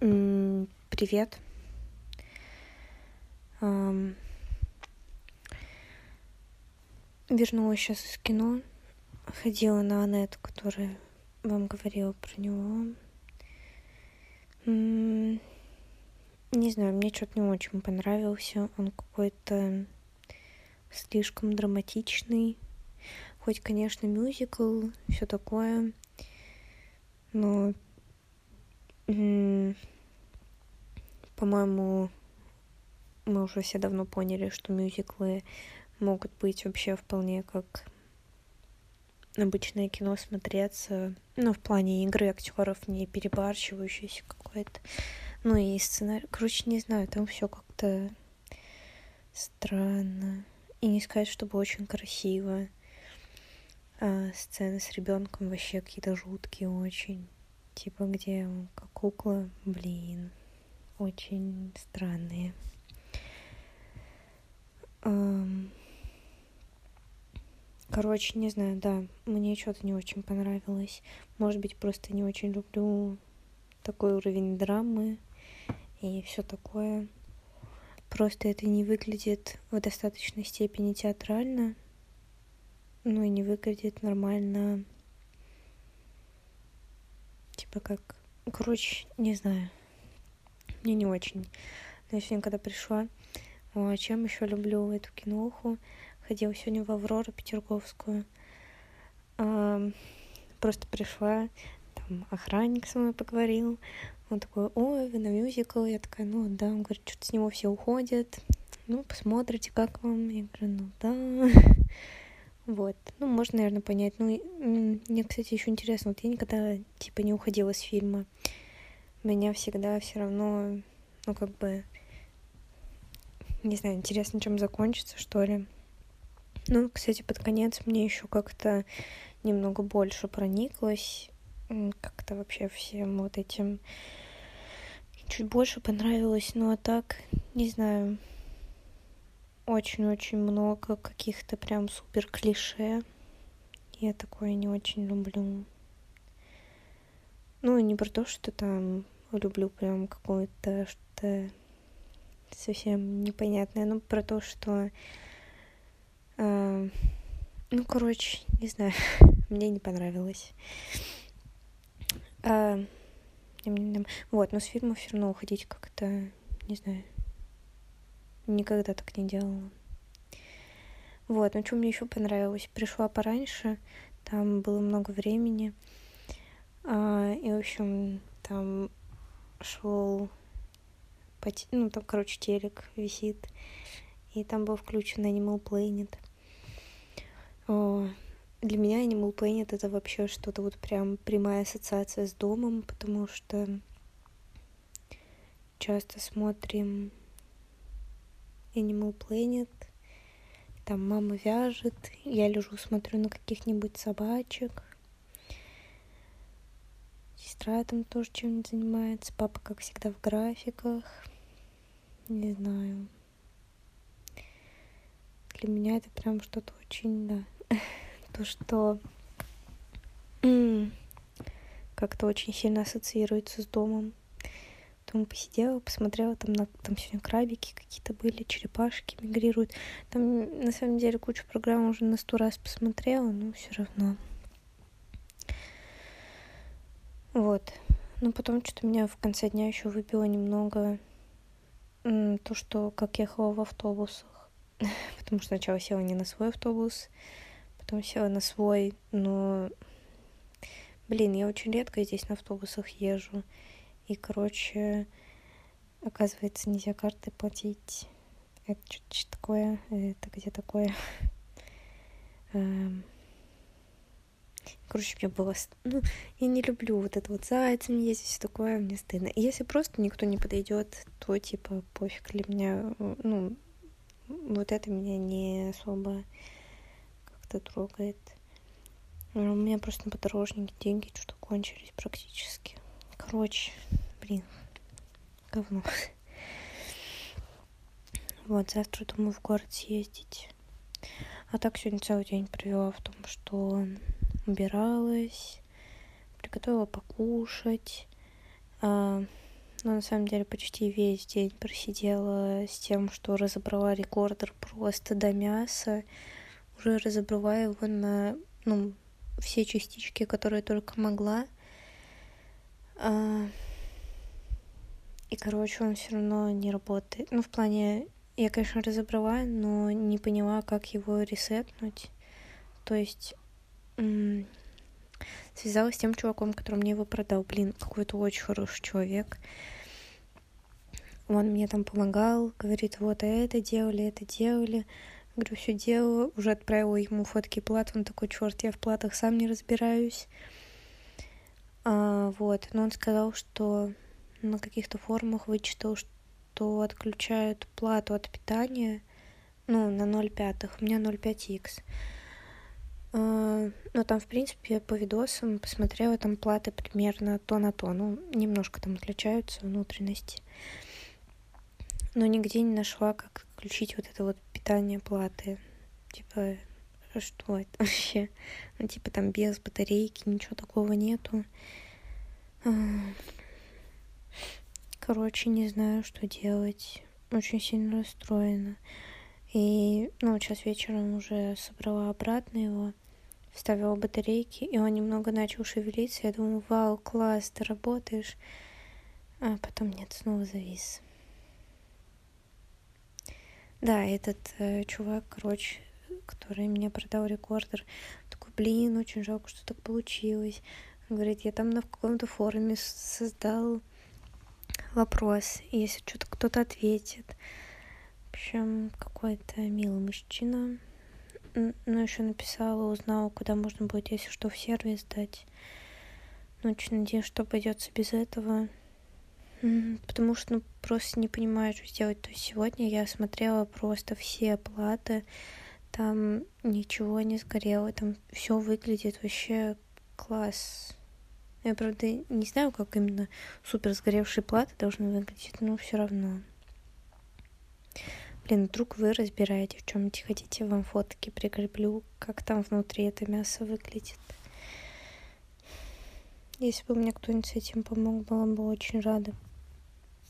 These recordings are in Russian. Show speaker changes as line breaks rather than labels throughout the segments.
Привет. Вернулась сейчас из кино. Ходила на Анет, которая вам говорила про него. Не знаю, мне что-то не очень понравился. Он какой-то слишком драматичный. Хоть, конечно, мюзикл, все такое. Но по-моему, мы уже все давно поняли, что мюзиклы могут быть вообще вполне как обычное кино смотреться, ну, в плане игры актеров, не перебарщивающийся какой-то. Ну и сценарий. Короче, не знаю, там все как-то странно. И не сказать, чтобы очень красиво. А сцены с ребенком вообще какие-то жуткие очень типа где как кукла, блин, очень странные. Короче, не знаю, да, мне что-то не очень понравилось. Может быть, просто не очень люблю такой уровень драмы и все такое. Просто это не выглядит в достаточной степени театрально, ну и не выглядит нормально типа как... Короче, не знаю. Мне не очень. Но я сегодня, когда пришла, о, чем еще люблю эту киноху? Ходила сегодня в Аврору Петерговскую. А, просто пришла, там охранник со мной поговорил. Он такой, ой, вы на мюзикл? Я такая, ну да. Он говорит, что-то с него все уходят. Ну, посмотрите, как вам. Я говорю, ну да. Вот. Ну, можно, наверное, понять. Ну, мне, кстати, еще интересно, вот я никогда, типа, не уходила с фильма. Меня всегда все равно, ну, как бы, не знаю, интересно, чем закончится, что ли. Ну, кстати, под конец мне еще как-то немного больше прониклась как-то вообще всем вот этим чуть больше понравилось, ну а так, не знаю, очень-очень много каких-то прям супер клише. Я такое не очень люблю. Ну, не про то, что там люблю прям какое-то что-то совсем непонятное, но про то, что... Э, ну, короче, не знаю, мне не понравилось. Э, вот, но с фильма все равно уходить как-то, не знаю, Никогда так не делала. Вот, ну что мне еще понравилось? Пришла пораньше, там было много времени. А, и, в общем, там шел, ну, там, короче, телек висит. И там был включен Animal Planet. О, для меня Animal Planet это вообще что-то вот прям прямая ассоциация с домом, потому что часто смотрим Animal Planet. Там мама вяжет, я лежу, смотрю на каких-нибудь собачек. Сестра там тоже чем-нибудь занимается. Папа, как всегда, в графиках. Не знаю. Для меня это прям что-то очень, да. То, что как-то очень сильно ассоциируется с домом. Потом посидела, посмотрела, там, на, там сегодня крабики какие-то были, черепашки мигрируют. Там, на самом деле, кучу программ уже на сто раз посмотрела, но все равно. Вот. Но потом что-то меня в конце дня еще выбило немного то, что как ехала в автобусах. Потому что сначала села не на свой автобус, потом села на свой, но... Блин, я очень редко здесь на автобусах езжу. И, короче, оказывается, нельзя картой платить. Это что-то такое. Это где такое? Эм. Короче, мне было... Ну, я не люблю вот это вот зайцем ездить, все такое, мне стыдно. И если просто никто не подойдет, то, типа, пофиг для меня. Ну, вот это меня не особо как-то трогает. У меня просто на подорожнике деньги что-то кончились практически. Короче, блин, говно. Вот, завтра думаю в город съездить. А так сегодня целый день провела в том, что убиралась, приготовила покушать. А, но на самом деле почти весь день просидела с тем, что разобрала рекордер просто до мяса. Уже разобрала его на ну, все частички, которые только могла. А... И, короче, он все равно не работает. Ну, в плане, я, конечно, разобрала, но не поняла, как его ресетнуть. То есть связалась с тем чуваком, который мне его продал. Блин, какой-то очень хороший человек. Он мне там помогал, говорит, вот это делали, это делали. Говорю, все делала, уже отправила ему фотки плат. Он такой, черт, я в платах сам не разбираюсь. А, вот, но он сказал, что на каких-то форумах вычитал, что отключают плату от питания, ну, на 0,5. У меня 0,5х. А, ну, там, в принципе, по видосам посмотрела, там платы примерно то на то. Ну, немножко там отличаются внутренности. Но нигде не нашла, как включить вот это вот питание платы. Типа, что это вообще? Ну, типа, там без батарейки, ничего такого нету. Короче, не знаю, что делать. Очень сильно расстроена. И, ну, сейчас вечером уже собрала обратно его, вставила батарейки, и он немного начал шевелиться. Я думаю, вау, класс, ты работаешь. А потом нет, снова завис. Да, этот э, чувак, короче, который мне продал рекордер, такой, блин, очень жалко, что так получилось. Говорит, я там на каком-то форуме создал вопрос, если что-то кто-то ответит общем, какой-то милый мужчина. Ну, еще написала, узнала, куда можно будет, если что, в сервис дать. Ну, очень надеюсь, что обойдется без этого. Потому что, ну, просто не понимаю, что сделать. То есть сегодня я смотрела просто все оплаты. Там ничего не сгорело. Там все выглядит вообще класс. Я, правда, не знаю, как именно супер сгоревшие платы должны выглядеть, но все равно. Блин, вдруг вы разбираете, в чем хотите, вам фотки прикреплю, как там внутри это мясо выглядит. Если бы мне кто-нибудь с этим помог, была бы очень рада.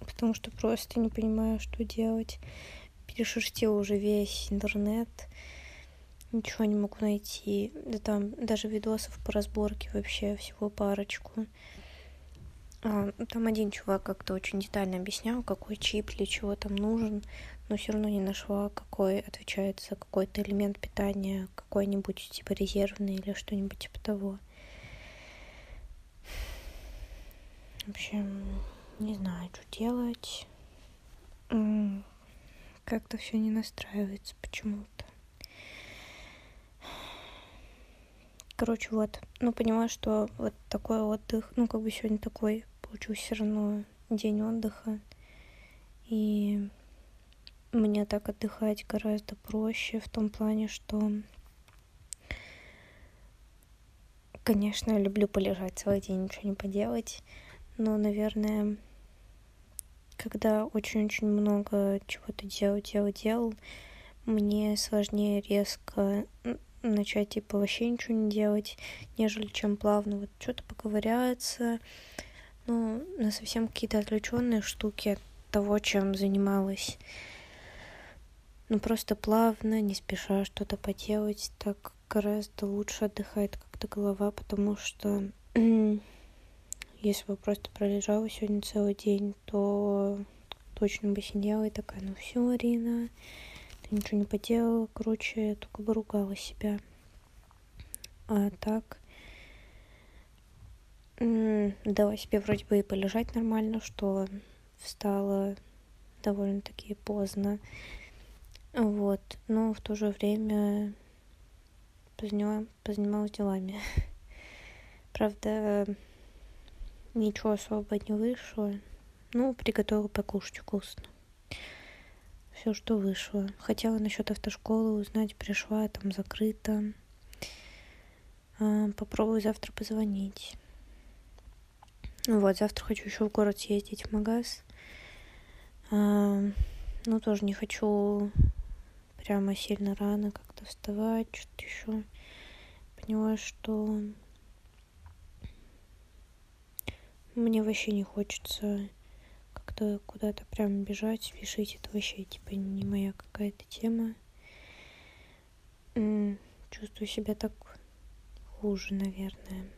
Потому что просто не понимаю, что делать. Перешерстила уже весь интернет. Ничего не могу найти. Да там даже видосов по разборке вообще всего парочку. А, там один чувак как-то очень детально объяснял, какой чип для чего там нужен но все равно не нашла, какой отвечает за какой-то элемент питания, какой-нибудь типа резервный или что-нибудь типа того. В общем, не знаю, что делать. Как-то все не настраивается почему-то. Короче, вот. Ну, понимаю, что вот такой отдых, ну, как бы сегодня такой получился все равно день отдыха. И мне так отдыхать гораздо проще в том плане, что, конечно, я люблю полежать целый день, ничего не поделать, но, наверное, когда очень-очень много чего-то делал, делал, делал, мне сложнее резко начать, типа, вообще ничего не делать, нежели чем плавно. Вот что-то поковыряться, ну, на совсем какие-то отвлеченные штуки от того, чем занималась. Ну просто плавно, не спеша что-то поделать, так гораздо лучше отдыхает как-то голова, потому что если бы просто пролежала сегодня целый день, то точно бы сидела и такая, ну все, Арина, ничего не поделала, короче, я только бы ругала себя. А так, дала себе вроде бы и полежать нормально, что встала довольно-таки поздно. Вот, но в то же время позанималась, позанималась делами. Правда, ничего особо не вышло. Ну, приготовила покушать вкусно. Все, что вышло. Хотела насчет автошколы узнать, пришла, там закрыто. А, попробую завтра позвонить. Вот, завтра хочу еще в город съездить в магаз. А, ну, тоже не хочу прямо сильно рано как-то вставать, что-то еще. Поняла, что мне вообще не хочется как-то куда-то прям бежать, спешить, это вообще, типа, не моя какая-то тема. Чувствую себя так хуже, наверное.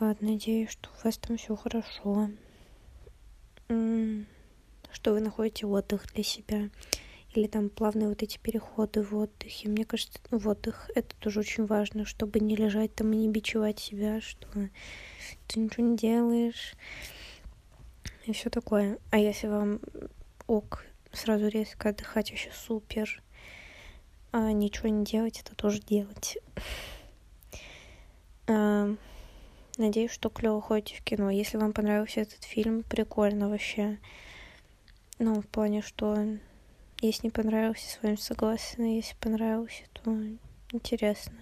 Ладно, надеюсь, что у вас там все хорошо. Что вы находите отдых для себя. Или там плавные вот эти переходы в отдыхе. Мне кажется, в отдых это тоже очень важно, чтобы не лежать там и не бичевать себя, что ты ничего не делаешь. И все такое. А если вам ок, сразу резко отдыхать, вообще супер. А ничего не делать, это тоже делать. А, надеюсь, что клево ходите в кино. Если вам понравился этот фильм, прикольно вообще. Ну, в плане, что если не понравился, с вами согласна. Если понравился, то интересно.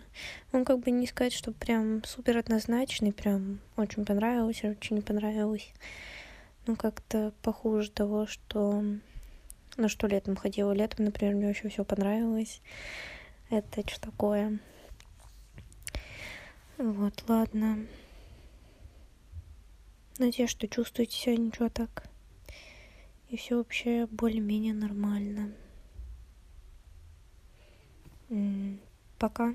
Он как бы не сказать, что прям супер однозначный, прям очень понравился, очень не понравилось. Ну, как-то похуже того, что... Ну, что летом ходила. Летом, например, мне вообще все понравилось. Это что такое? Вот, ладно. Надеюсь, что чувствуете себя ничего так и все вообще более-менее нормально. Пока.